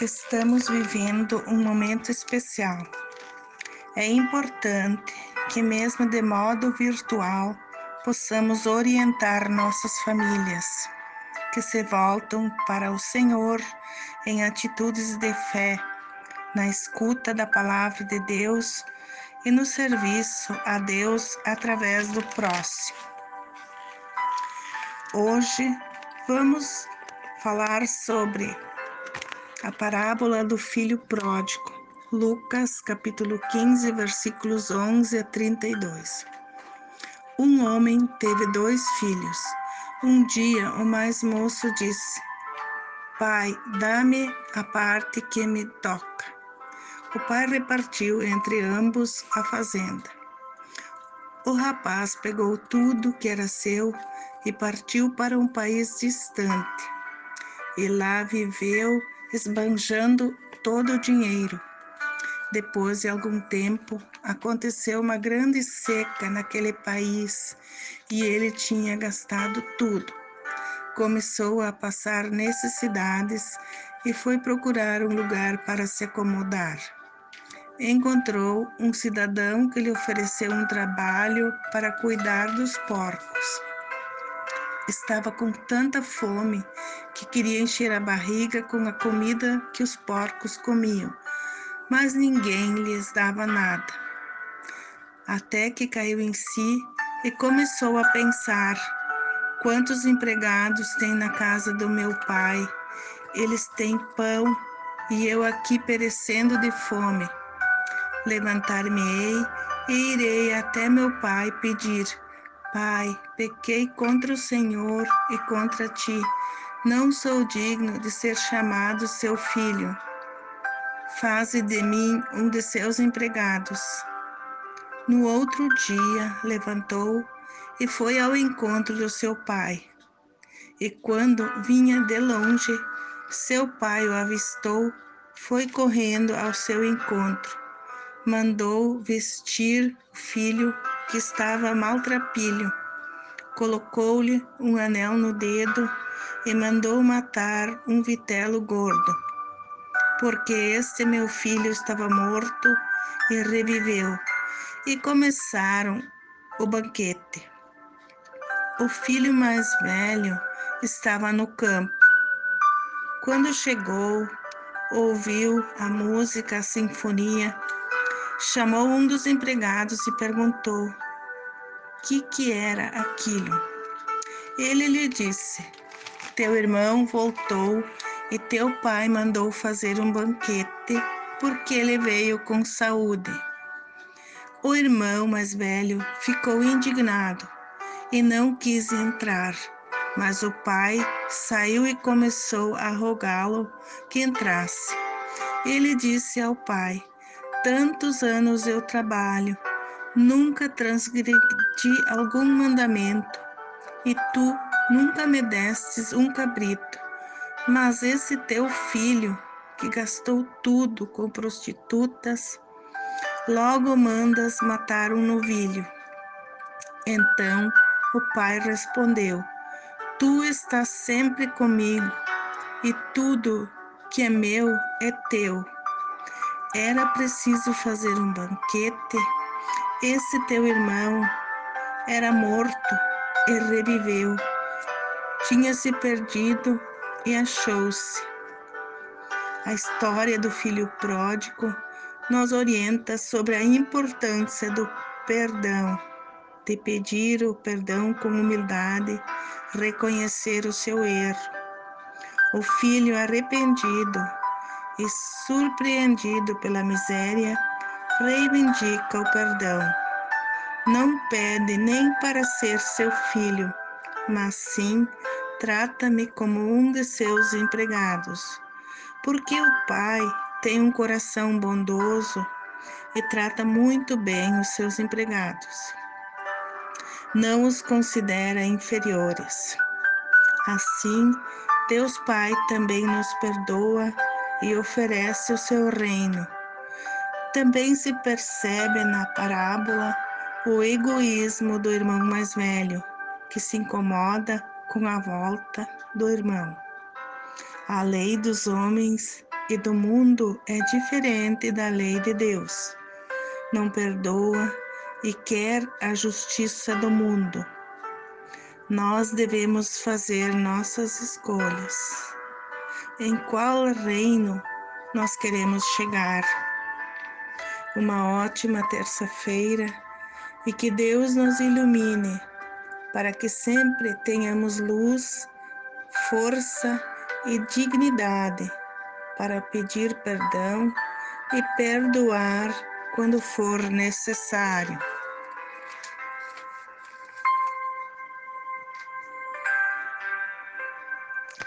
Estamos vivendo um momento especial. É importante que, mesmo de modo virtual, possamos orientar nossas famílias que se voltam para o Senhor em atitudes de fé, na escuta da palavra de Deus e no serviço a Deus através do próximo. Hoje vamos falar sobre a parábola do filho pródigo, Lucas capítulo 15, versículos 11 a 32. Um homem teve dois filhos. Um dia o mais moço disse: Pai, dá-me a parte que me toca. O pai repartiu entre ambos a fazenda. O rapaz pegou tudo que era seu e partiu para um país distante. E lá viveu esbanjando todo o dinheiro. Depois de algum tempo, aconteceu uma grande seca naquele país e ele tinha gastado tudo. Começou a passar necessidades e foi procurar um lugar para se acomodar. Encontrou um cidadão que lhe ofereceu um trabalho para cuidar dos porcos. Estava com tanta fome que queria encher a barriga com a comida que os porcos comiam, mas ninguém lhes dava nada. Até que caiu em si e começou a pensar: quantos empregados tem na casa do meu pai? Eles têm pão e eu aqui perecendo de fome. Levantar-me-ei e irei até meu pai pedir Pai, pequei contra o Senhor e contra ti. Não sou digno de ser chamado seu filho. Faze de mim um de seus empregados. No outro dia, levantou e foi ao encontro do seu pai. E quando vinha de longe, seu pai o avistou, foi correndo ao seu encontro. Mandou vestir o filho que estava maltrapilho. Colocou-lhe um anel no dedo e mandou matar um vitelo gordo, porque este meu filho estava morto e reviveu. E começaram o banquete. O filho mais velho estava no campo. Quando chegou, ouviu a música, a sinfonia, chamou um dos empregados e perguntou: que que era aquilo. Ele lhe disse: Teu irmão voltou e teu pai mandou fazer um banquete porque ele veio com saúde. O irmão mais velho ficou indignado e não quis entrar, mas o pai saiu e começou a rogá-lo que entrasse. Ele disse ao pai: Tantos anos eu trabalho nunca transgredi algum mandamento, e tu nunca me destes um cabrito. Mas esse teu filho, que gastou tudo com prostitutas, logo mandas matar um novilho. Então o pai respondeu: Tu estás sempre comigo, e tudo que é meu é teu. Era preciso fazer um banquete esse teu irmão era morto e reviveu, tinha se perdido e achou-se. A história do filho pródigo nos orienta sobre a importância do perdão, de pedir o perdão com humildade, reconhecer o seu erro. O filho arrependido e surpreendido pela miséria reivindica o perdão. Não pede nem para ser seu filho, mas sim trata-me como um de seus empregados. Porque o pai tem um coração bondoso e trata muito bem os seus empregados. Não os considera inferiores. Assim, Deus Pai também nos perdoa e oferece o seu reino também se percebe na parábola o egoísmo do irmão mais velho, que se incomoda com a volta do irmão. A lei dos homens que do mundo é diferente da lei de Deus. Não perdoa e quer a justiça do mundo. Nós devemos fazer nossas escolhas. Em qual reino nós queremos chegar? Uma ótima terça-feira e que Deus nos ilumine para que sempre tenhamos luz, força e dignidade para pedir perdão e perdoar quando for necessário.